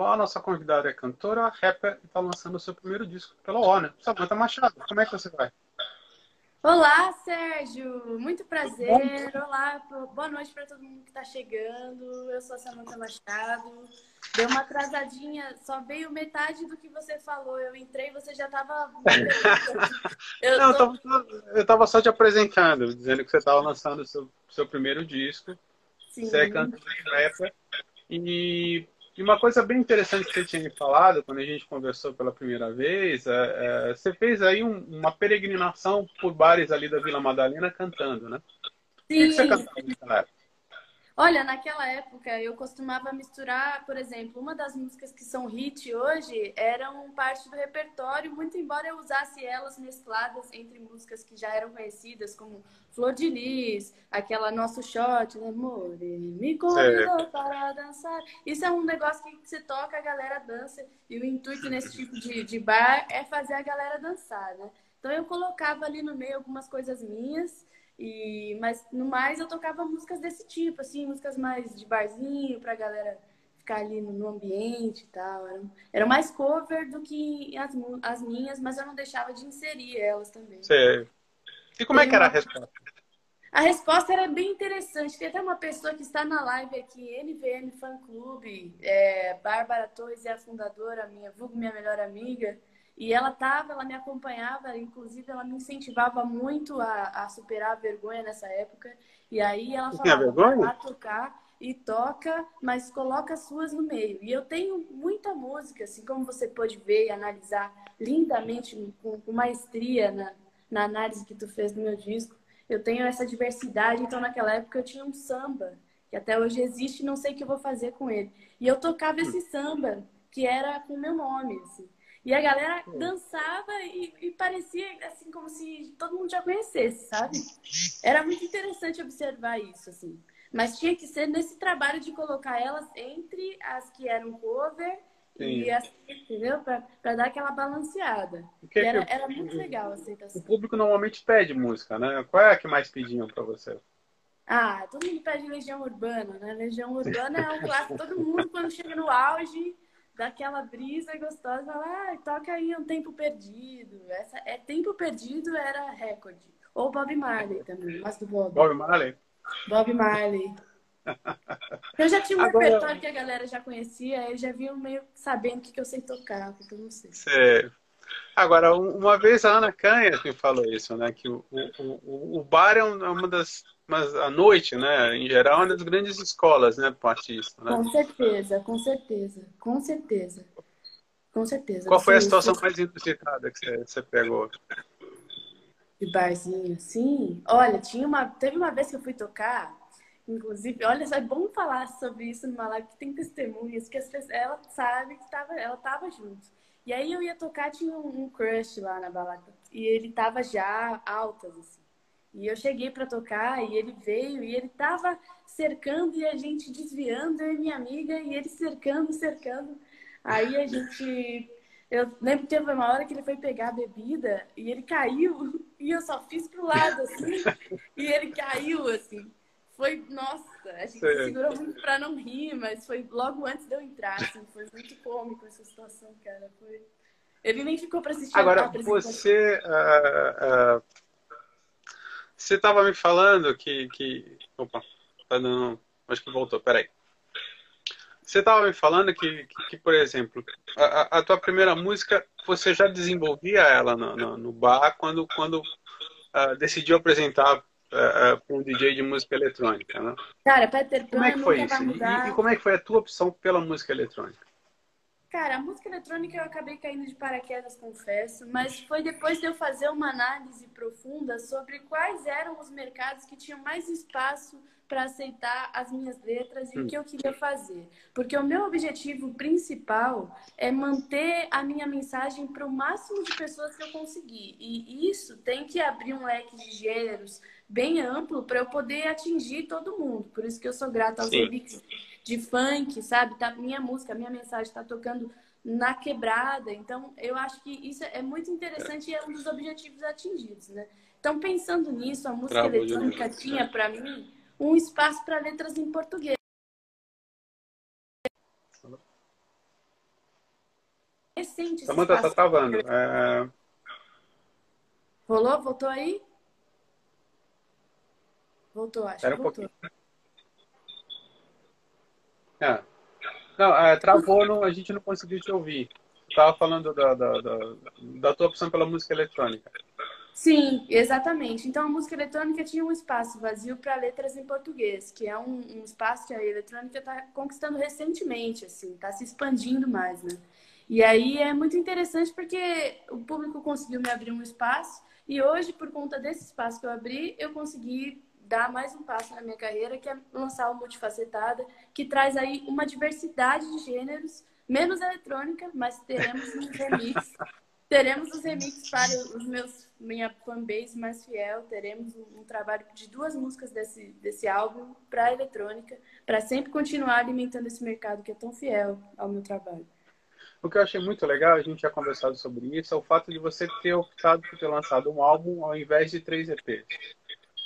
falou: a nossa convidada é cantora, rapper e está lançando o seu primeiro disco pela Warner. Samanta Machado, como é que você vai? Olá, Sérgio! Muito prazer. Olá, boa noite para todo mundo que está chegando. Eu sou a Samanta Machado. Deu uma atrasadinha, só veio metade do que você falou. Eu entrei, você já estava. eu, Não, tô... eu estava só te apresentando, dizendo que você estava lançando o seu, seu primeiro disco. Sim. Você é cantor e rapper. E, e, uma coisa bem interessante que você tinha me falado quando a gente conversou pela primeira vez, é, é, você fez aí um, uma peregrinação por bares ali da Vila Madalena cantando, né? Sim. O que você cantava naquela época? Olha, naquela época eu costumava misturar, por exemplo, uma das músicas que são hit hoje eram parte do repertório, muito embora eu usasse elas mescladas entre músicas que já eram conhecidas, como Flor de Lis, aquela Nosso Shot, né? Amor, me convidou para dançar. Isso é um negócio que você toca, a galera dança, e o intuito nesse tipo de, de bar é fazer a galera dançar, né? Então eu colocava ali no meio algumas coisas minhas e, mas no mais eu tocava músicas desse tipo, assim, músicas mais de barzinho pra galera ficar ali no, no ambiente e tal. Era, era mais cover do que as, as minhas, mas eu não deixava de inserir elas também. Sei. E como Tem é que era uma... a resposta? A resposta era bem interessante. Tem até uma pessoa que está na live aqui, NVM Fan Clube, é, Bárbara Torres é a fundadora, minha, vulgo minha melhor amiga. E ela tava, ela me acompanhava, inclusive ela me incentivava muito a, a superar a vergonha nessa época. E aí ela falava, vai tocar e toca, mas coloca as suas no meio. E eu tenho muita música, assim como você pode ver e analisar lindamente, com, com maestria na, na análise que tu fez do meu disco. Eu tenho essa diversidade, então naquela época eu tinha um samba, que até hoje existe, não sei o que eu vou fazer com ele. E eu tocava esse samba, que era com o meu nome, assim. E a galera dançava e, e, parecia assim como se todo mundo já conhecesse, sabe? Era muito interessante observar isso, assim. Mas tinha que ser nesse trabalho de colocar elas entre as que eram cover Sim. e as, entendeu? Para dar aquela balanceada. Era, era, muito legal a aceitação. O público normalmente pede música, né? Qual é a que mais pediam para você? Ah, todo mundo pede Legião Urbana, né? Legião Urbana é um clássico. Todo mundo, quando chega no auge, daquela brisa gostosa, fala, ah, toca aí um tempo perdido. Essa é tempo perdido era recorde. Ou Bob Marley também, mas do Bob. Bob Marley. Bob Marley. Eu já tinha um Agora... repertório que a galera já conhecia, eu já vinha meio sabendo o que, eu sei tocar, o que eu não sei. Sério. Agora, uma vez a Ana Canha me falou isso, né? Que o, o, o bar é, é uma das mas a noite, né, em geral, é uma das grandes escolas, né, para artista. Né? Com certeza, com certeza, com certeza. Com certeza. Qual foi a situação mais inusitada que você, você pegou? De barzinho, sim. Olha, tinha uma, teve uma vez que eu fui tocar, inclusive, olha, é bom falar sobre isso numa live que tem testemunhas, que as pessoas, ela sabe que tava, ela tava junto. E aí eu ia tocar, tinha um, um crush lá na balada, e ele tava já altas, assim. E eu cheguei para tocar e ele veio e ele tava cercando e a gente desviando, eu e minha amiga, e ele cercando, cercando. Aí a gente. Eu lembro que teve uma hora que ele foi pegar a bebida e ele caiu e eu só fiz pro lado assim e ele caiu assim. Foi, nossa, a gente Sim. segurou muito para não rir, mas foi logo antes de eu entrar, assim, foi muito cômico essa situação, cara. Foi... Ele nem ficou para assistir Agora, você. Uh, uh você estava me falando que, que. Opa, tá dando. Acho que voltou, peraí. Você estava me falando que, que, que, por exemplo, a, a, tua primeira música, você já desenvolvia ela no, no, no bar quando, quando uh, decidiu apresentar uh, uh, para um DJ de música eletrônica, né? Cara, Peter Pan Como é que foi isso? E, e, como é que foi a tua opção pela música eletrônica? Cara, a música eletrônica eu acabei caindo de paraquedas, confesso, mas foi depois de eu fazer uma análise profunda sobre quais eram os mercados que tinham mais espaço para aceitar as minhas letras e o que eu queria fazer. Porque o meu objetivo principal é manter a minha mensagem para o máximo de pessoas que eu conseguir. E isso tem que abrir um leque de gêneros bem amplo para eu poder atingir todo mundo. Por isso que eu sou grata aos remixes de funk, sabe? Tá, minha música, minha mensagem está tocando na quebrada. Então, eu acho que isso é muito interessante e é um dos objetivos atingidos, né? Então, pensando nisso, a música Travo eletrônica tinha, para mim, um espaço para letras em português. recente. Samanta, tá travando. É... Rolou? Voltou aí? Voltou, acho Era que um voltou. pouquinho. É. Não, é, travou, não, a gente não conseguiu te ouvir. Você tava falando da, da, da, da tua opção pela música eletrônica. Sim, exatamente. Então a música eletrônica tinha um espaço vazio para letras em português, que é um, um espaço que a eletrônica está conquistando recentemente, assim, está se expandindo mais, né? E aí é muito interessante porque o público conseguiu me abrir um espaço e hoje, por conta desse espaço que eu abri, eu consegui dar mais um passo na minha carreira, que é lançar o Multifacetada, que traz aí uma diversidade de gêneros, menos eletrônica, mas teremos um remix. teremos os remixes para os meus minha fanbase mais fiel. Teremos um, um trabalho de duas músicas desse, desse álbum para eletrônica, para sempre continuar alimentando esse mercado que é tão fiel ao meu trabalho. O que eu achei muito legal, a gente já conversado sobre isso, é o fato de você ter optado por ter lançado um álbum ao invés de três EPs.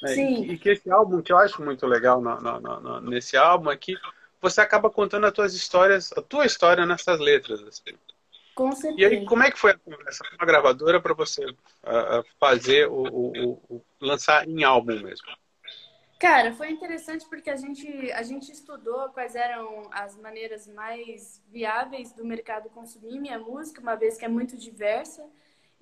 Né? Sim. E, e que esse álbum, que eu acho muito legal na, na, na, nesse álbum, é que você acaba contando as tuas histórias, a tua história nessas letras. Assim. Com certeza. E aí, como é que foi a conversa com a gravadora para você uh, fazer o, o, o, lançar em álbum mesmo? Cara, foi interessante porque a gente, a gente estudou quais eram as maneiras mais viáveis do mercado consumir minha música, uma vez que é muito diversa.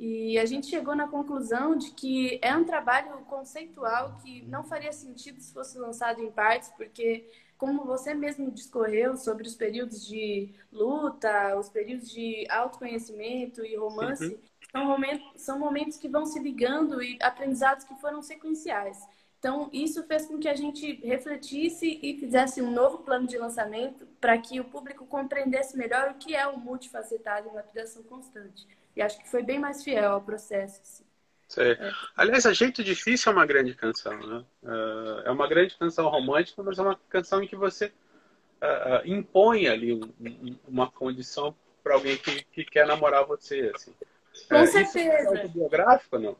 E a gente chegou na conclusão de que é um trabalho conceitual que não faria sentido se fosse lançado em partes, porque, como você mesmo discorreu sobre os períodos de luta, os períodos de autoconhecimento e romance, uhum. são, momentos, são momentos que vão se ligando e aprendizados que foram sequenciais. Então, isso fez com que a gente refletisse e fizesse um novo plano de lançamento para que o público compreendesse melhor o que é o multifacetado e lapidação constante. E acho que foi bem mais fiel ao processo. Assim. É. Aliás, A Jeito Difícil é uma grande canção, né? É uma grande canção romântica, mas é uma canção em que você uh, impõe ali um, uma condição para alguém que, que, quer namorar você. Assim. Com é, certeza. Isso é biográfico não?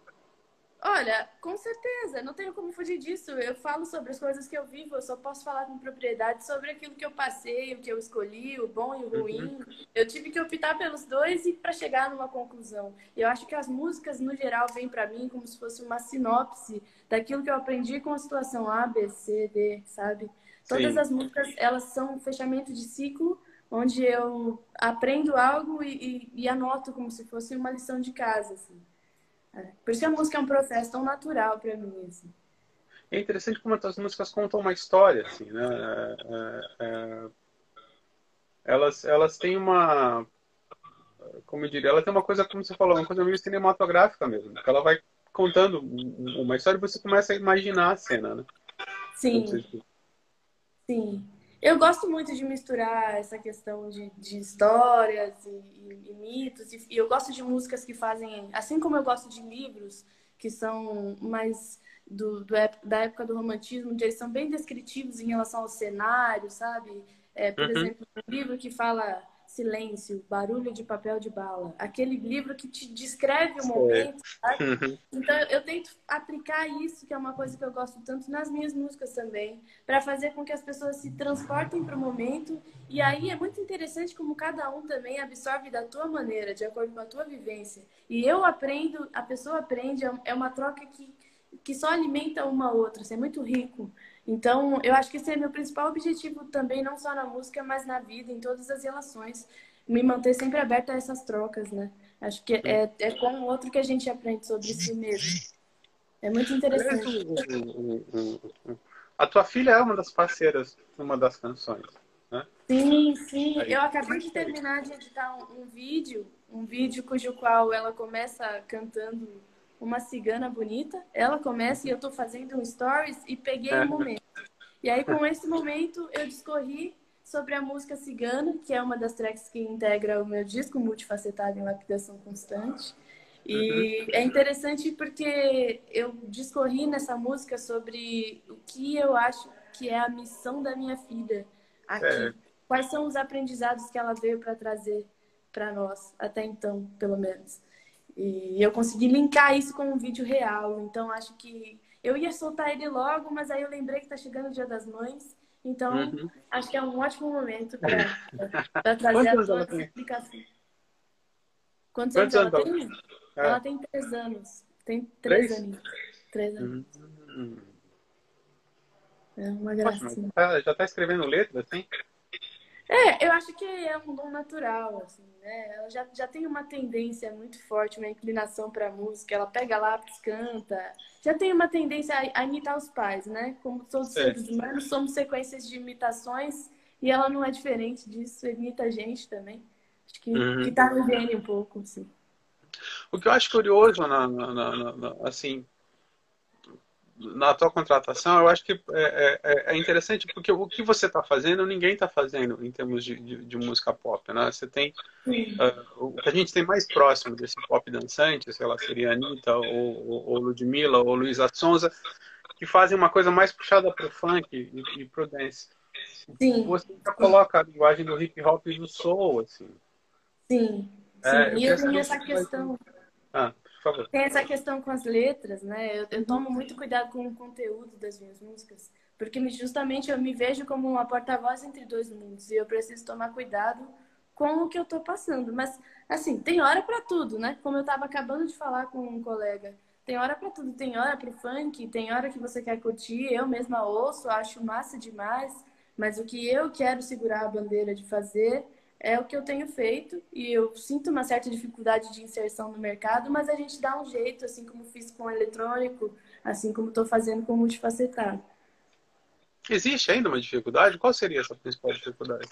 Olha, com certeza, não tenho como fugir disso. Eu falo sobre as coisas que eu vivo, eu só posso falar com propriedade sobre aquilo que eu passei, o que eu escolhi, o bom e o ruim. Uhum. Eu tive que optar pelos dois e para chegar numa conclusão. Eu acho que as músicas, no geral, vêm para mim como se fosse uma sinopse daquilo que eu aprendi com a situação A, B, C, D, sabe? Todas Sim. as músicas, elas são um fechamento de ciclo, onde eu aprendo algo e, e, e anoto como se fosse uma lição de casa, assim. É. Por isso que a música é um processo tão natural para mim. Assim. É interessante como as músicas contam uma história, assim, né? É, é, é, elas, elas têm uma, como eu diria, ela tem uma coisa, como você falou, uma coisa meio cinematográfica mesmo. Porque ela vai contando uma história e você começa a imaginar a cena, né? Sim. Sim. Eu gosto muito de misturar essa questão de, de histórias e, e, e mitos. E, e, eu gosto de músicas que fazem. Assim como eu gosto de livros que são mais do, do da época do romantismo, onde eles são bem descritivos em relação ao cenário, sabe? É, por uhum. exemplo, um livro que fala silêncio, barulho de papel de bala. Aquele livro que te descreve o momento, sabe? Uhum. Então eu tento aplicar isso, que é uma coisa que eu gosto tanto nas minhas músicas também, para fazer com que as pessoas se transportem para o momento. E aí é muito interessante como cada um também absorve da tua maneira, de acordo com a tua vivência. E eu aprendo, a pessoa aprende, é uma troca que que só alimenta uma outra, isso é muito rico. Então, eu acho que esse é meu principal objetivo também, não só na música, mas na vida, em todas as relações. Me manter sempre aberta a essas trocas, né? Acho que é, é com o outro que a gente aprende sobre si mesmo. É muito interessante. A tua filha é uma das parceiras uma das canções, né? Sim, sim. Eu acabei de terminar de editar um, um vídeo, um vídeo cujo qual ela começa cantando uma cigana bonita. Ela começa e eu estou fazendo um stories e peguei o um momento. E aí, com esse momento, eu discorri sobre a música Cigana, que é uma das tracks que integra o meu disco multifacetado em lapidação constante. E uhum. é interessante porque eu discorri nessa música sobre o que eu acho que é a missão da minha filha aqui. É. Quais são os aprendizados que ela veio para trazer para nós, até então, pelo menos. E eu consegui linkar isso com um vídeo real. Então acho que eu ia soltar ele logo, mas aí eu lembrei que está chegando o Dia das Mães. Então uhum. acho que é um ótimo momento para trazer a tua explicação. Quantos, Quantos anos, ela tem? É. Ela tem três anos. Tem três, três? anos. Três anos. Hum. É uma gracinha. Já está escrevendo letras, assim? É, eu acho que é um dom natural, assim, né? Ela já, já tem uma tendência muito forte, uma inclinação para música. Ela pega lápis, canta. Já tem uma tendência a, a imitar os pais, né? Como todos os seres humanos, somos sequências de imitações e ela não é diferente disso, imita a gente também. Acho que, uhum. que tá no gênio um pouco, assim. O que eu acho curioso, na, na, na assim, na tua contratação, eu acho que é, é, é interessante porque o que você está fazendo, ninguém está fazendo em termos de, de, de, música pop, né? Você tem uh, o que a gente tem mais próximo desse pop dançante, sei lá, seria a Anitta ou, ou, ou Ludmilla ou Luísa Sonza, que fazem uma coisa mais puxada para o funk e, e para o dance. Sim. Você coloca a linguagem do hip hop e do soul, assim. Sim. É, Sim. e eu tenho essa questão. Ah, por favor. Tem essa questão com as letras, né? Eu, eu, tomo muito cuidado com o conteúdo das minhas músicas, porque justamente eu me vejo como uma porta-voz entre dois mundos e eu preciso tomar cuidado com o que eu tô passando. Mas, assim, tem hora para tudo, né? Como eu tava acabando de falar com um colega. Tem hora para tudo, tem hora pro funk, tem hora que você quer curtir, eu mesma ouço, acho massa demais, mas o que eu quero segurar a bandeira de fazer é o que eu tenho feito e eu sinto uma certa dificuldade de inserção no mercado, mas a gente dá um jeito, assim como fiz com o eletrônico, assim como estou fazendo com o multifacetado. Existe ainda uma dificuldade? Qual seria essa principal dificuldade?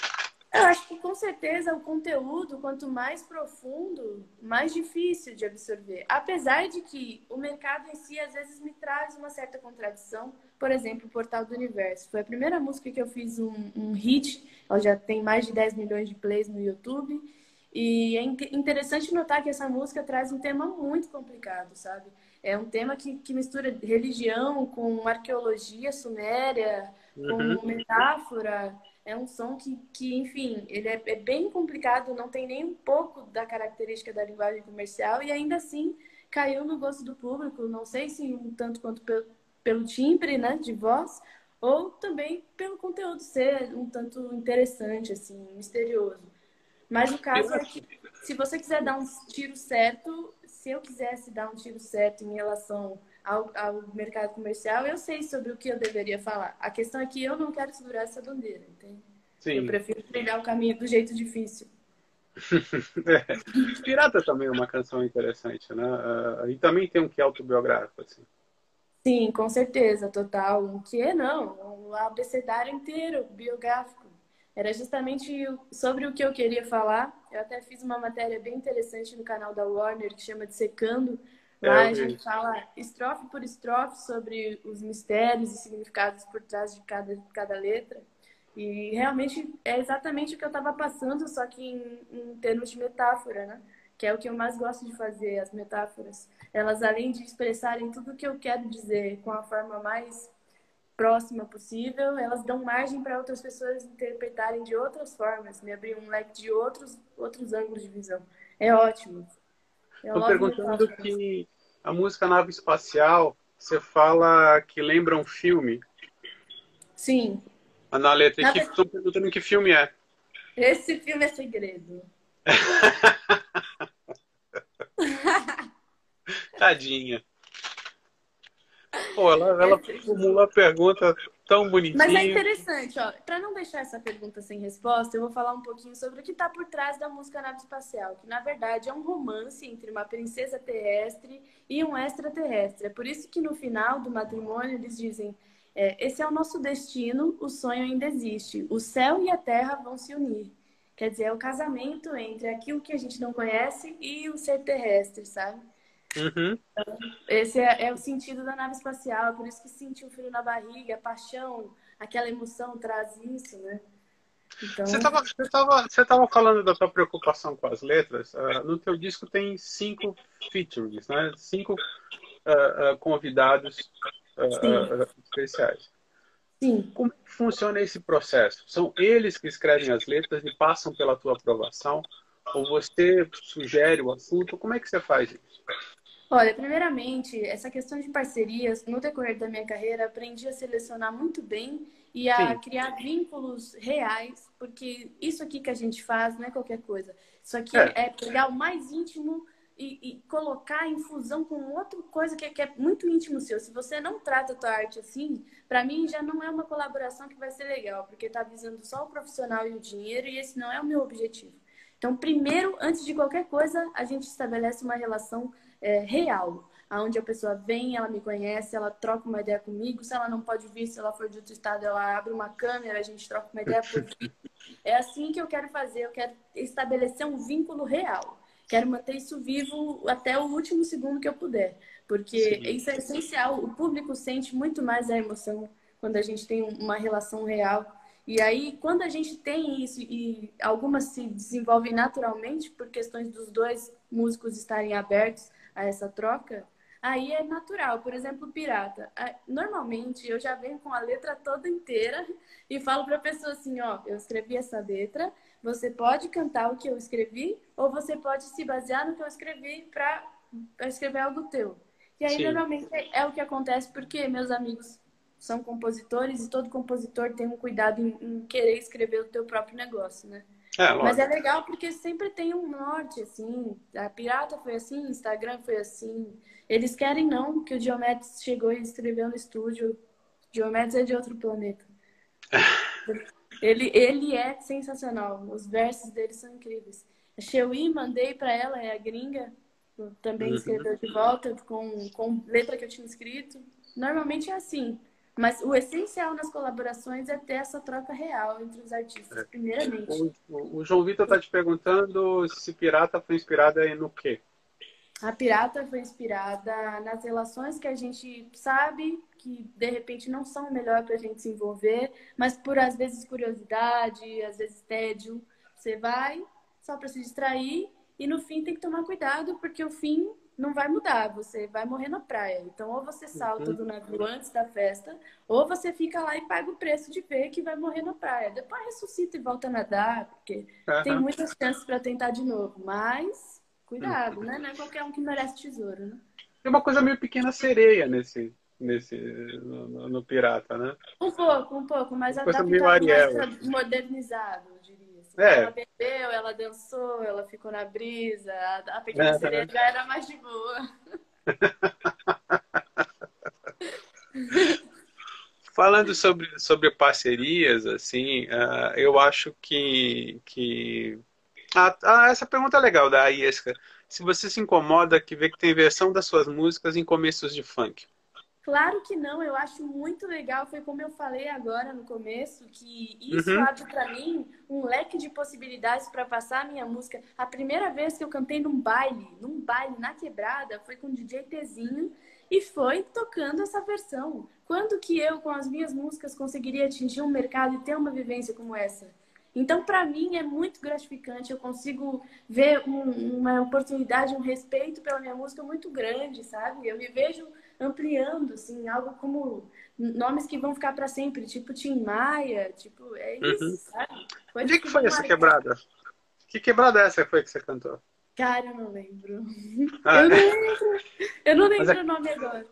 Eu acho que com certeza o conteúdo, quanto mais profundo, mais difícil de absorver. Apesar de que o mercado em si às vezes me traz uma certa contradição. Por exemplo, o Portal do Universo. Foi a primeira música que eu fiz um, um hit. Ela já tem mais de 10 milhões de plays no YouTube. E é interessante notar que essa música traz um tema muito complicado, sabe? É um tema que, que mistura religião com arqueologia suméria, uhum. com metáfora é um som que, que enfim, ele é, é, bem complicado, não tem nem um pouco da característica da linguagem comercial e ainda assim caiu no gosto do público. Não sei se um tanto quanto pelo, pelo timbre, né, de voz, ou também pelo conteúdo ser um tanto interessante, assim, misterioso. Mas o caso é que se você quiser dar um tiro certo, se eu quisesse dar um tiro certo em relação ao, ao, mercado comercial, eu sei sobre o que eu deveria falar. A questão é que eu não quero segurar essa bandeira, entende? Sim. Eu prefiro trilhar o caminho do jeito difícil. é. Pirata também é uma canção interessante, né? Uh, e também tem um que é autobiográfico, assim. Sim, com certeza, total. Um que não, um abecedário inteiro, biográfico. Era justamente sobre o que eu queria falar. Eu até fiz uma matéria bem interessante no canal da Warner que chama de Secando, é, Lá a gente fala estrofe por estrofe sobre os mistérios e significados por trás de cada, cada letra. E realmente é exatamente o que eu estava passando, só que em, em, termos de metáfora, né? Que é o que eu mais gosto de fazer, as metáforas. Elas, além de expressarem tudo o que eu quero dizer com a forma mais próxima possível, elas dão margem para outras pessoas interpretarem de outras formas, me abrir um leque de outros, outros ângulos de visão. É ótimo. Estou perguntando que a música Nave Espacial, você fala que lembra um filme. Sim. Na letra, estou perguntando que filme é. Esse filme é segredo. Tadinha. Pô, ela, ela formula a pergunta tão bonitinho. Mas é interessante, ó. Para não deixar essa pergunta sem resposta, eu vou falar um pouquinho sobre o que está por trás da música Nave Espacial, que na verdade é um romance entre uma princesa terrestre e um extraterrestre. É por isso que no final do matrimônio eles dizem: é, esse é o nosso destino, o sonho ainda existe, o céu e a terra vão se unir. Quer dizer, é o casamento entre aquilo que a gente não conhece e o ser terrestre, sabe? Uhum. Então, esse é, é, o sentido da nave espacial, por isso que sentir o frio na barriga, a paixão, aquela emoção traz isso, né? Então... Você estava você tava, você tava falando da sua preocupação com as letras. Uh, no teu disco tem cinco features, né? Cinco uh, uh, convidados especiais. Sim. Como funciona esse processo? São eles que escrevem as letras e passam pela tua aprovação? Ou você sugere o assunto? Como é que você faz isso? Olha, primeiramente, essa questão de parcerias, no decorrer da minha carreira, aprendi a selecionar muito bem e a Sim. criar vínculos reais, porque isso aqui que a gente faz não é qualquer coisa. Isso aqui é, é pegar o mais íntimo e, e, colocar em fusão com outra coisa que, que, é muito íntimo seu. Se você não trata a tua arte assim, para mim já não é uma colaboração que vai ser legal, porque está visando só o profissional e o dinheiro e esse não é o meu objetivo. Então, primeiro, antes de qualquer coisa, a gente estabelece uma relação é, real, aonde a pessoa vem, ela me conhece, ela troca uma ideia comigo. Se ela não pode vir, se ela for de outro estado, ela abre uma câmera, a gente troca uma ideia por vídeo. É assim que eu quero fazer, eu quero estabelecer um vínculo real quero manter isso vivo até o último segundo que eu puder, porque Sim. isso é essencial. O público sente muito mais a emoção quando a gente tem uma relação real. E aí, quando a gente tem isso e algumas se desenvolvem naturalmente por questões dos dois músicos estarem abertos a essa troca, aí é natural. Por exemplo, Pirata. Normalmente eu já venho com a letra toda inteira e falo para a pessoa assim: ó, eu escrevi essa letra, você pode cantar o que eu escrevi, ou você pode se basear no que eu escrevi para escrever algo teu. E aí, Sim. normalmente, é o que acontece porque meus amigos são compositores e todo compositor tem um cuidado em, em querer escrever o teu próprio negócio, né? É, Mas é legal porque sempre tem um norte, assim. A Pirata foi assim, Instagram foi assim. Eles querem não que o Diomedes chegou e escreveu no estúdio. Diomedes é de outro planeta. Ele, ele é sensacional. Os versos dele são incríveis. A Chewi, mandei para ela, é a gringa, também uhum. escreveu de volta com, com letra que eu tinha escrito. Normalmente é assim. Mas o essencial nas colaborações é ter essa troca real entre os artistas, primeiramente. O, o, João Vitor está te perguntando se Pirata foi inspirada no quê? A Pirata foi inspirada nas relações que a gente sabe que de repente não são o melhor para a gente se envolver, mas por às vezes curiosidade, às vezes tédio, você vai só para se distrair e no fim tem que tomar cuidado porque o fim não vai mudar, você vai morrer na praia. Então ou você salta uhum. do navio antes da festa, ou você fica lá e paga o preço de ver que vai morrer na praia. Depois ressuscita e volta a nadar, porque uhum. tem muitas chances para tentar de novo, mas Cuidado, né? Não é qualquer um que merece tesouro, né? Tem uma coisa meio pequena sereia nesse, nesse no, no, pirata, né? Um pouco, um pouco, mas a tá mais modernizado, eu diria. Assim. É. Ela bebeu, ela dançou, ela ficou na brisa, a, pequena é. sereia já era mais de boa. Falando sobre, sobre parcerias, assim, uh, eu acho que, que ah, ah, essa pergunta é legal da Iesca. Se você se incomoda que vê que tem versão das suas músicas em começos de funk. Claro que não, eu acho muito legal. Foi como eu falei agora no começo, que isso uhum. abre para mim um leque de possibilidades para passar a minha música. A primeira vez que eu cantei num baile, num baile na quebrada, foi com o DJ Tezinho e foi tocando essa versão. Quando que eu, com as minhas músicas, conseguiria atingir um mercado e ter uma vivência como essa? Então, para mim, é muito gratificante. Eu consigo ver um, uma oportunidade, um respeito pela minha música muito grande, sabe? Eu me vejo ampliando, assim, algo como nomes que vão ficar para sempre, tipo Tim Maia, tipo, é isso, uhum. sabe? Foi Onde é que foi essa quebrada? Que quebrada é essa foi que você cantou? Cara, eu não lembro. Ah, eu não lembro. Eu não lembro o nome agora.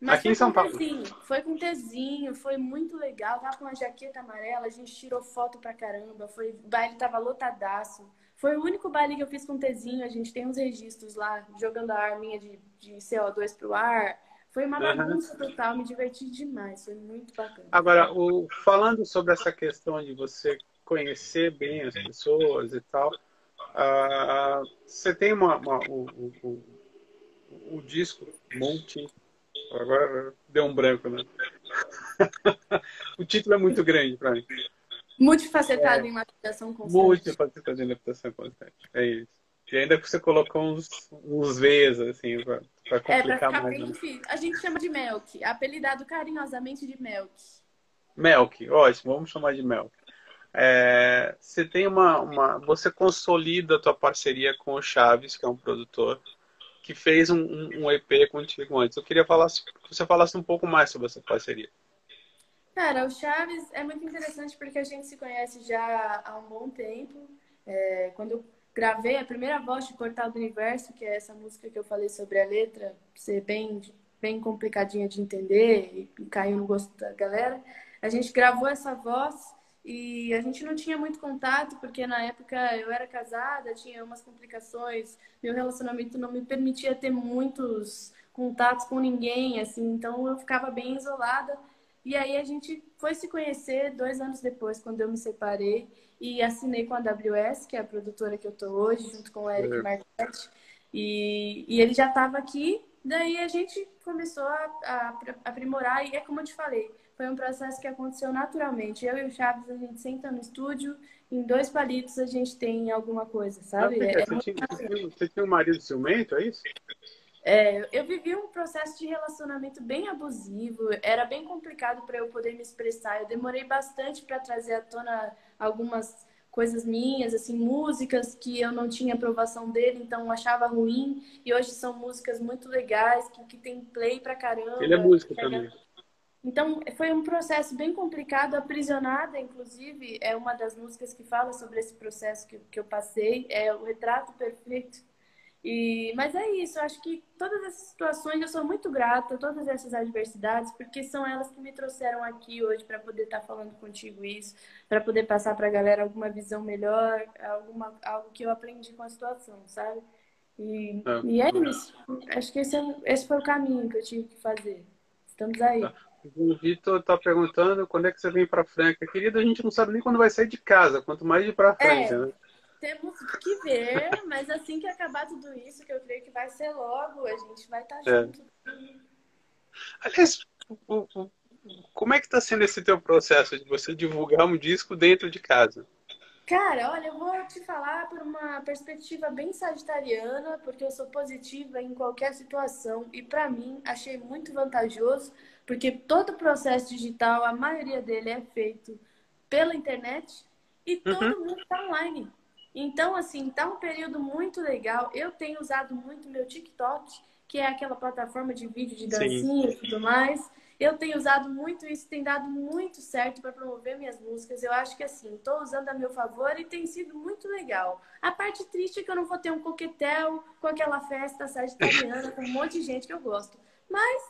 Mas Aqui em São Paulo. Tezinho, foi com tezinho, foi muito legal. Tava com uma jaqueta amarela, a gente tirou foto pra caramba. Foi, o baile tava lotadaço. Foi o único baile que eu fiz com tezinho. A gente tem uns registros lá, jogando a arminha de, de CO2 pro ar. Foi uma bagunça uhum. total, me diverti demais. Foi muito bacana. Agora, o, falando sobre essa questão de você conhecer bem as pessoas e tal, uh, você tem uma, uma o, o, o, o disco multi Agora deu um branco, né? o título é muito grande para mim. Multifacetado é, em lapidação constante. Multifacetado em lapidação constante. É isso. E ainda que você colocou uns, uns Vs, assim, pra, pra complicar é, pra mais. Bem difícil. A gente chama de Melk, apelidado carinhosamente de Melk. Melk, ótimo, vamos chamar de Melk. É, você tem uma, uma. Você consolida a tua parceria com o Chaves, que é um produtor que fez um, um, EP contigo antes. Eu queria falar, que você falasse um pouco mais sobre essa parceria. Cara, o Chaves é muito interessante porque a gente se conhece já há um bom tempo. É, quando eu gravei a primeira voz de Portal do Universo, que é essa música que eu falei sobre a letra, ser bem, bem complicadinha de entender e, e caiu no gosto da galera. A gente gravou essa voz e a gente não tinha muito contato, porque na época eu era casada, tinha umas complicações, meu relacionamento não me permitia ter muitos contatos com ninguém, assim, então eu ficava bem isolada. E aí a gente foi se conhecer dois anos depois, quando eu me separei, e assinei com a AWS, que é a produtora que eu tô hoje, junto com o Eric é. Marquette. E, e ele já estava aqui, daí a gente começou a, a, aprimorar, e é como eu te falei, foi um processo que aconteceu naturalmente. Eu e o Chaves, a gente senta no estúdio, em dois palitos a gente tem alguma coisa, sabe? é, você, tinha, você, tinha, um marido ciumento, é isso? É, eu vivi um processo de relacionamento bem abusivo, era bem complicado para eu poder me expressar. Eu demorei bastante para trazer à tona algumas coisas minhas, assim, músicas que eu não tinha aprovação dele, então achava ruim. E hoje são músicas muito legais, que, que tem play pra caramba. Ele é músico também. Então, foi um processo bem complicado. Aprisionada, inclusive, é uma das músicas que fala sobre esse processo que, que eu passei. É o Retrato Perfeito. E, mas é isso, eu acho que todas essas situações eu sou muito grata, todas essas adversidades, porque são elas que me trouxeram aqui hoje para poder estar tá falando contigo isso, para poder passar para a galera alguma visão melhor, alguma, algo que eu aprendi com a situação, sabe? E é, e é isso. Acho que esse, é, esse foi o caminho que eu tive que fazer. Estamos aí. Tá. O Vitor está perguntando quando é que você vem para Franca. Querida, a gente não sabe nem quando vai sair de casa, quanto mais ir para frente, é, né? Temos que ver, mas assim que acabar tudo isso, que eu creio que vai ser logo, a gente vai estar tá é. junto. Aliás, como é que está sendo esse teu processo de você divulgar um disco dentro de casa? Cara, olha, eu vou te falar por uma perspectiva bem sagitariana, porque eu sou positiva em qualquer situação e para mim achei muito vantajoso porque todo o processo digital, a maioria dele é feito pela internet e todo uhum. mundo está online. Então, assim, tá um período muito legal. Eu tenho usado muito meu TikTok, que é aquela plataforma de vídeo de dancinha Sim. e tudo mais. Eu tenho usado muito isso, tem dado muito certo para promover minhas músicas. Eu acho que assim, estou usando a meu favor e tem sido muito legal. A parte triste é que eu não vou ter um coquetel com aquela festa sagitariana com um monte de gente que eu gosto. Mas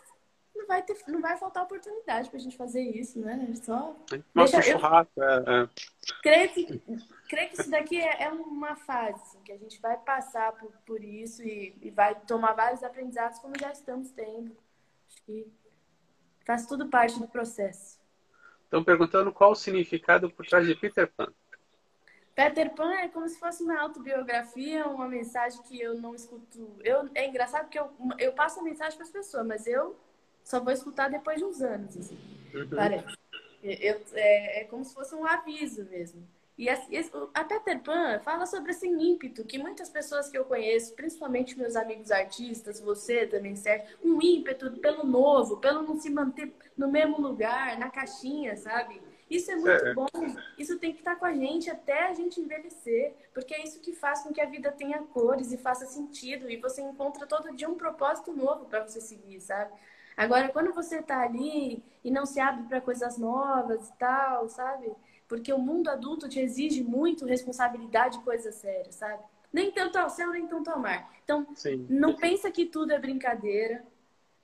não vai, ter, não vai faltar oportunidade pra gente fazer isso, né? Só. Nossa, deixa, churrasco, eu... é, é. Creio, que, creio que isso daqui é, é uma fase, assim, que a gente vai passar por, por isso e, e vai tomar vários aprendizados, como já estamos tendo. Acho que faz tudo parte do processo. Estão perguntando qual o significado por trás de Peter Pan. Peter Pan é como se fosse uma autobiografia, uma mensagem que eu não escuto. Eu, é engraçado porque eu, eu passo a mensagem para as pessoas, mas eu só vou escutar depois de uns anos, assim, uhum. parece. Eu, é, é, como se fosse um aviso mesmo. E a, Peter Pan fala sobre esse ímpeto que muitas pessoas que eu conheço, principalmente meus amigos artistas, você também, certo? Um ímpeto pelo novo, pelo não se manter no mesmo lugar, na caixinha, sabe? Isso é muito é. bom. Isso tem que estar com a gente até a gente envelhecer, porque é isso que faz com que a vida tenha cores e faça sentido e você encontra todo dia um propósito novo para você seguir, sabe? Agora, quando você tá ali e não se abre para coisas novas e tal, sabe? Porque o mundo adulto te exige muito responsabilidade e coisas sérias, sabe? Nem tanto ao céu, nem tanto ao mar. Então, Sim. não pensa que tudo é brincadeira,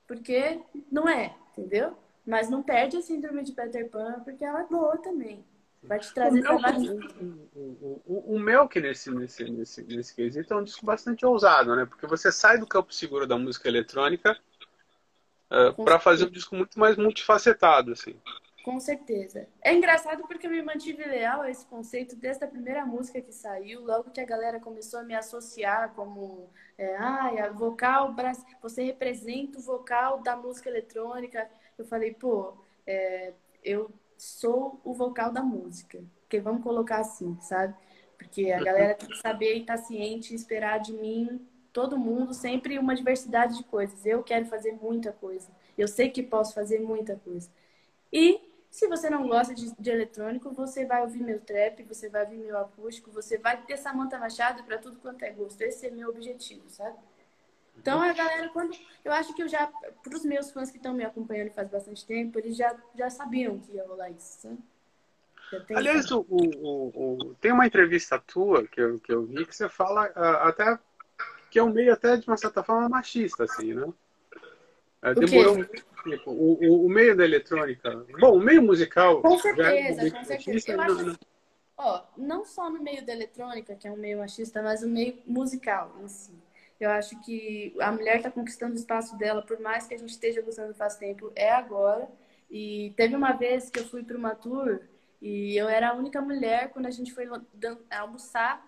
porque não é, entendeu? Mas não perde a síndrome de Peter Pan, porque ela é boa também. Vai te trazer o trabalho. O, o, o, o Melk nesse, nesse, nesse, nesse quesito é um disco bastante ousado, né? Porque você sai do campo seguro da música eletrônica uh, para fazer um disco muito mais multifacetado, assim. Com certeza. É engraçado porque eu me mantive leal a esse conceito desde a primeira música que saiu, logo que a galera começou a me associar como, é, ah, vocal, você representa o vocal da música eletrônica. Eu falei, pô, é, eu sou o vocal da música, porque vamos colocar assim, sabe? Porque a galera tem que saber e estar tá ciente esperar de mim todo mundo sempre uma diversidade de coisas. Eu quero fazer muita coisa. Eu sei que posso fazer muita coisa. E se você não gosta de, de eletrônico, você vai ouvir meu trap, você vai ouvir meu acústico, você vai ter Samanta Machado para tudo quanto é gosto. Esse é meu objetivo, sabe? Então a galera, quando. Eu acho que eu já. Para os meus fãs que estão me acompanhando faz bastante tempo, eles já, já sabiam que ia rolar isso, sabe? Aliás, o, o, o, tem uma entrevista tua que eu, que eu vi que você fala uh, até que é um meio até de uma certa forma machista, assim, né? Uh, demorou muito tempo. O, o, meio da eletrônica. Bom, o meio musical. Com certeza, é com certeza. Eu acho assim, ó, não só no meio da eletrônica, que é um meio machista, mas o meio musical em si. Eu acho que a mulher está conquistando o espaço dela, por mais que a gente esteja gostando faz tempo, é agora. E teve uma vez que eu fui para uma tour e eu era a única mulher quando a gente foi almoçar,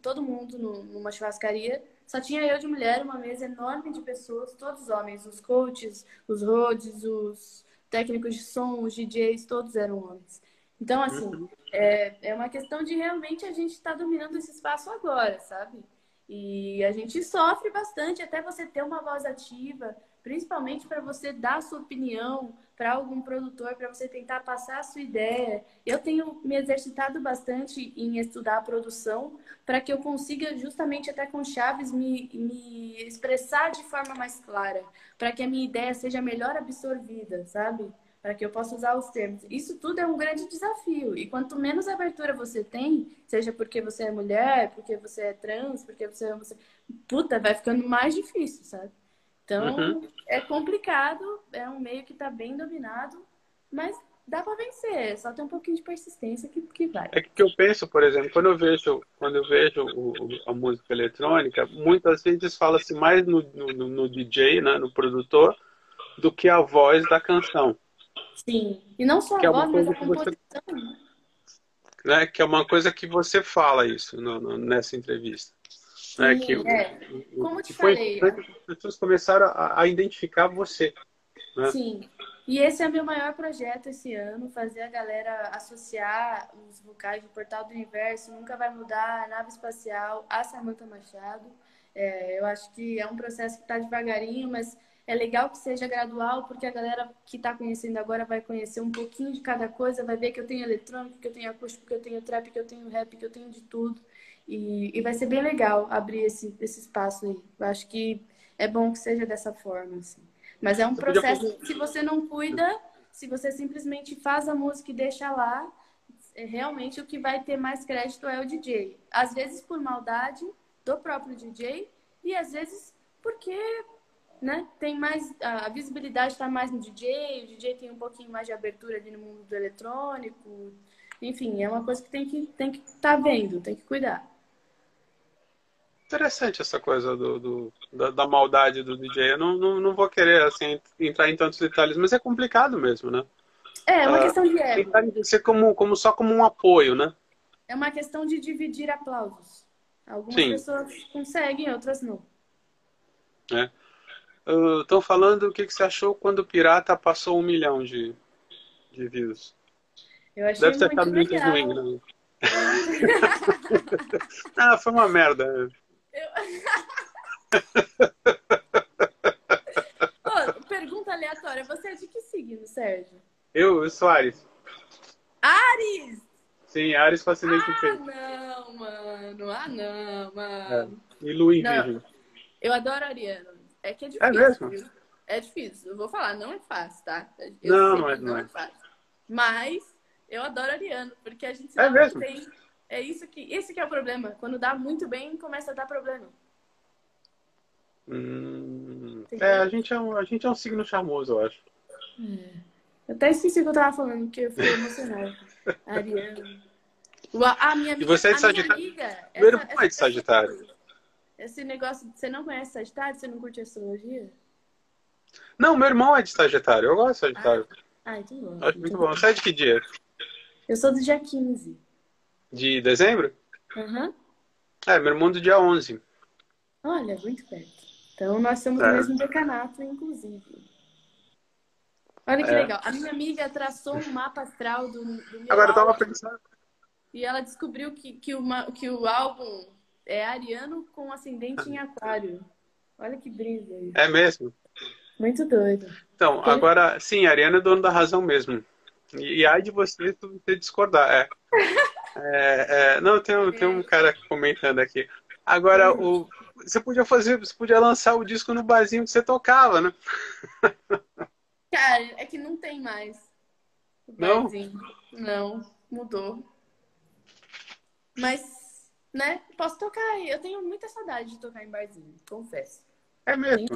todo mundo numa churrascaria. Só tinha eu de mulher, uma mesa enorme de pessoas, todos homens, os coaches, os roads, os técnicos de som, os DJs, todos eram homens. Então, assim, é, é uma questão de realmente a gente estar tá dominando esse espaço agora, sabe? E a gente sofre bastante até você ter uma voz ativa, principalmente para você dar a sua opinião para algum produtor, para você tentar passar a sua ideia. Eu tenho me exercitado bastante em estudar a produção para que eu consiga, justamente até com chaves, me, me expressar de forma mais clara, para que a minha ideia seja melhor absorvida, sabe? para que eu possa usar os termos. Isso tudo é um grande desafio. E quanto menos abertura você tem, seja porque você é mulher, porque você é trans, porque você é puta, vai ficando mais difícil, sabe? Então, uhum. é complicado, é um meio que está bem dominado, mas dá para vencer, só tem um pouquinho de persistência que, que vai. É que eu penso, por exemplo, quando eu vejo, quando eu vejo o, a música eletrônica, muitas vezes fala-se mais no, no, no DJ, né, no produtor, do que a voz da canção. Sim. E não só que a é voz, mas a composição. Você, né? Que é uma coisa que você fala isso no, no, nessa entrevista. Né? Sim, que, é. Como eu te falei. As pessoas começaram a, a identificar você. Né? Sim. E esse é meu maior projeto esse ano, fazer a galera associar os vocais do Portal do Universo, Nunca Vai Mudar, a Nave Espacial, a Samantha Machado. É, eu acho que é um processo que está devagarinho, mas é legal que seja gradual, porque a galera que está conhecendo agora vai conhecer um pouquinho de cada coisa, vai ver que eu tenho eletrônico, que eu tenho acústico, que eu tenho trap, que eu tenho rap, que eu tenho de tudo. E, e vai ser bem legal abrir esse, esse espaço aí. Eu acho que é bom que seja dessa forma, assim. Mas é um processo que, se você não cuida, se você simplesmente faz a música e deixa lá, é realmente o que vai ter mais crédito é o DJ. Às vezes por maldade do próprio DJ e às vezes porque né? Tem mais a visibilidade está mais no DJ, o DJ tem um pouquinho mais de abertura ali no mundo do eletrônico. Enfim, é uma coisa que tem que tem que estar tá vendo, tem que cuidar. Interessante essa coisa do, do da, da, maldade do DJ. Eu não, não, não vou querer assim entrar em tantos detalhes, mas é complicado mesmo, né? É, é uma uh, questão de ego. Ser como, como só como um apoio, né? É uma questão de dividir aplausos. Algumas Sim. pessoas conseguem, outras não. É. Estão falando o que, que você achou quando o Pirata passou um milhão de, de views. Eu achei Deve ter muito legal. ruim, né? ah, foi uma merda. Eu... pergunta aleatória. Você é de que signo, Sérgio? Eu, eu sou Ares. Ares? Sim, Ares fascinante ah, Ah, não, mano. Ah, não, mano. É. E Lu Virgem. Eu adoro Ariano. É que é, é difícil. É mesmo? É difícil. Eu vou falar, não é fácil, tá? Eu não, não é, não, é. é fácil. Mas eu adoro Ariano, porque a gente é tem. É isso que. Esse que é o problema. Quando dá muito bem, começa a dar problema. Hum, é, a gente é, um, a gente é um signo charmoso, eu acho. É. Eu até esqueci o que eu tava falando, porque eu fiquei emocionada. Ariano. A minha amiga, e você é de Sagitário? Amiga, Meu irmão é de Sagitário. Esse negócio, você não conhece Sagitário? Você não curte astrologia? Não, meu irmão é de Sagitário. Eu gosto de Sagitário. Ah, ah então bom. Acho muito então bom. Você é de que dia? Eu sou do dia 15. De dezembro? Aham. Uhum. É, meu irmão do dia 11. Olha, muito perto. Então nós somos é. do mesmo decanato, inclusive. Olha que é. legal. A minha amiga traçou um mapa astral do, do Agora eu tava pensando. E ela descobriu que, que, uma, que o álbum é ariano com ascendente em aquário. Olha que brisa isso. É mesmo? Muito doido. Então, Tem... agora, sim, Ariano é dono da razão mesmo. E, e ai de você você discordar. É. é, é não, tem, tem um cara comentando aqui. Agora, o, você podia fazer, você podia lançar o disco no barzinho que você tocava, né? Cara, é que não tem mais. Não? Não. mudou. Mas, né, posso tocar. Eu tenho muita saudade de tocar em barzinho, confesso. É mesmo?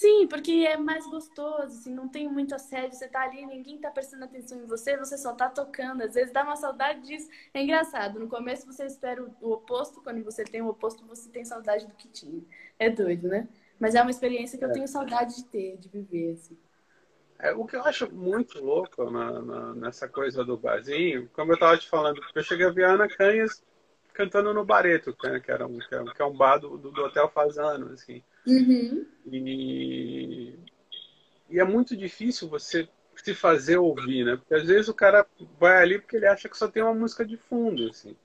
Sim, porque é mais gostoso, assim, não tem muito assédio, você tá ali, ninguém tá prestando atenção em você, você só tá tocando. Às vezes dá uma saudade disso. É engraçado, no começo você espera o oposto, quando você tem o oposto, você tem saudade do que tinha. É doido, né? Mas é uma experiência que eu é. tenho saudade de ter, de viver, assim. É, o que eu acho muito louco na, na, nessa coisa do barzinho, como eu estava te falando, eu cheguei a ver a Ana Canhas cantando no Bareto, né, que, era um, que, é, que é um bar do, do, Hotel Fazano, assim. Uhum. E, e é muito difícil você se fazer ouvir, né? Porque às vezes o cara vai ali porque ele acha que só tem uma música de fundo, assim.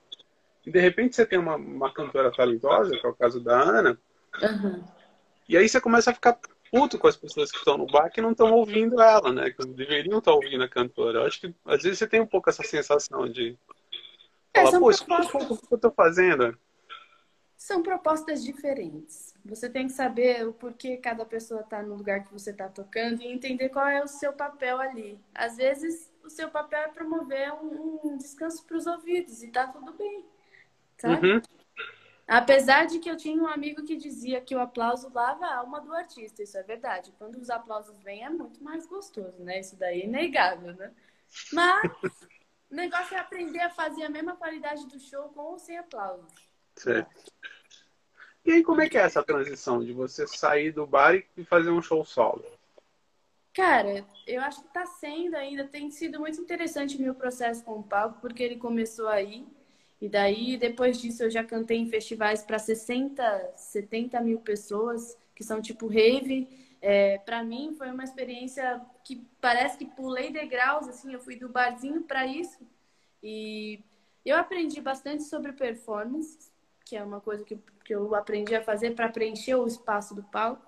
E de repente você tem uma, uma cantora talentosa, que é o caso da Ana, uhum. e aí você começa a ficar puto com as pessoas que estão no bar que não estão ouvindo ela, né? Que deveriam estar ouvindo a cantora. Eu acho que às vezes você tem um pouco essa sensação de. É, falar, Pô, propostas... o que eu estou fazendo. São propostas diferentes. Você tem que saber o porquê cada pessoa está no lugar que você está tocando e entender qual é o seu papel ali. Às vezes, o seu papel é promover um, um descanso para os ouvidos e tá tudo bem. Sabe? Uhum. Apesar de que eu tinha um amigo que dizia que o aplauso lava a alma do artista, isso é verdade. Quando os aplausos vêm é muito mais gostoso, né? Isso daí é inegável, né? Mas o negócio é aprender a fazer a mesma qualidade do show com ou sem aplausos. Certo. E aí, como é que é essa transição de você sair do bar e fazer um show solo? Cara, eu acho que tá sendo ainda, tem sido muito interessante o meu processo com o palco, porque ele começou aí. E daí, depois disso, eu já cantei em festivais para 60, 70 mil pessoas, que são tipo rave. É, para mim, foi uma experiência que parece que pulei degraus, assim, eu fui do barzinho para isso. E eu aprendi bastante sobre performance, que é uma coisa que, que eu aprendi a fazer para preencher o espaço do palco.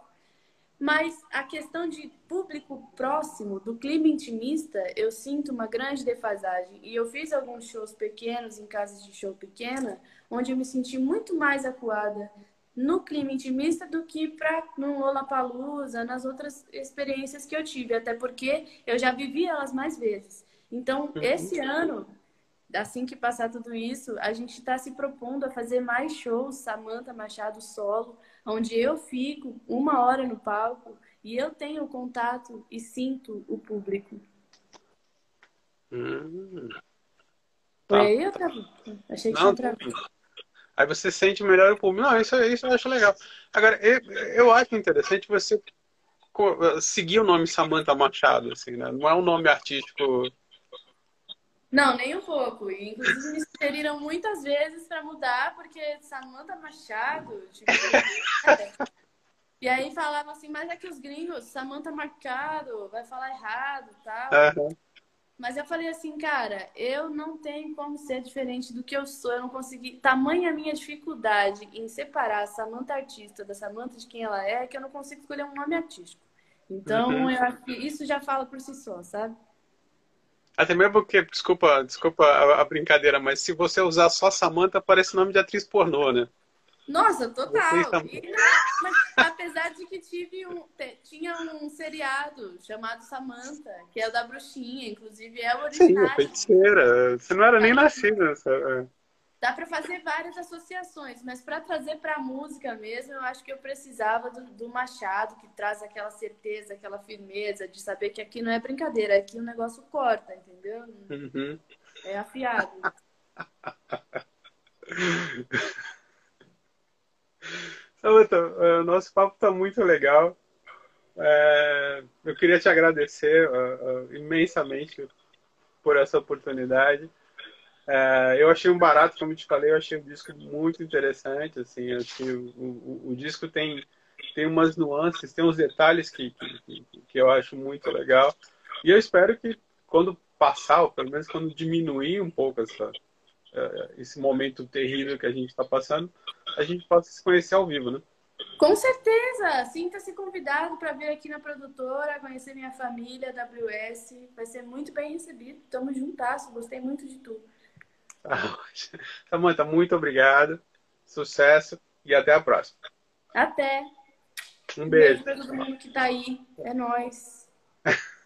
Mas a questão de público próximo, do clima intimista, eu sinto uma grande defasagem. E eu fiz alguns shows pequenos, em casas de show pequena, onde eu me senti muito mais acuada no clima intimista do que para no Lollapalooza, nas outras experiências que eu tive. Até porque eu já vivi elas mais vezes. Então, uhum. esse ano, assim que passar tudo isso, a gente está se propondo a fazer mais shows, Samantha Machado solo, onde eu fico uma hora no palco e eu tenho contato e sinto o público. Hum. Tá. Aí eu tava... Achei que Não, tinha Aí você sente melhor o público. Não, isso, isso eu acho legal. Agora, eu, eu acho interessante você seguir o nome Samantha Machado, assim, né? Não é um nome artístico não, nem um pouco. E, inclusive, me sugeriram muitas vezes para mudar, porque Samantha Machado, tipo. E aí falavam assim, mas é que os gringos, Samantha Machado, vai falar errado tal. Uhum. Mas eu falei assim, cara, eu não tenho como ser diferente do que eu sou. Eu não consegui. Tamanha a minha dificuldade em separar a Samantha artista da Samantha de quem ela é, que eu não consigo escolher um nome artístico. Então, uhum. eu acho que isso já fala por si só, sabe? Até mesmo porque, desculpa, desculpa a, a brincadeira, mas se você usar só Samantha, parece nome de atriz pornô, né? Nossa, total. E, mas, apesar de que tive um, tinha um seriado chamado Samantha, que é o da bruxinha, inclusive é o original. Sim, feiticeira. Você não era nem nascida. Sabe? Dá para fazer várias associações, mas para trazer para a música mesmo, eu acho que eu precisava do, do, Machado, que traz aquela certeza, aquela firmeza de saber que aqui não é brincadeira, aqui o negócio corta, entendeu? Uhum. É afiado. Samantha, o nosso papo está muito legal. É, eu queria te agradecer uh, uh, imensamente por essa oportunidade. É, eu achei um barato, como te falei, eu achei o disco muito interessante. Assim, assim o, o, o disco tem, tem umas nuances, tem uns detalhes que, que, que, eu acho muito legal. E eu espero que quando passar, ou pelo menos quando diminuir um pouco essa, é, esse momento terrível que a gente está passando, a gente possa se conhecer ao vivo, né? Com certeza! Sinta-se convidado para vir aqui na produtora, conhecer minha família, WS. Vai ser muito bem recebido. Tamo juntasso, gostei muito de tudo. Samanta, muito obrigado. Sucesso e até a próxima. Até. Um beijo. Um beijo para todo mundo que tá aí. É nóis.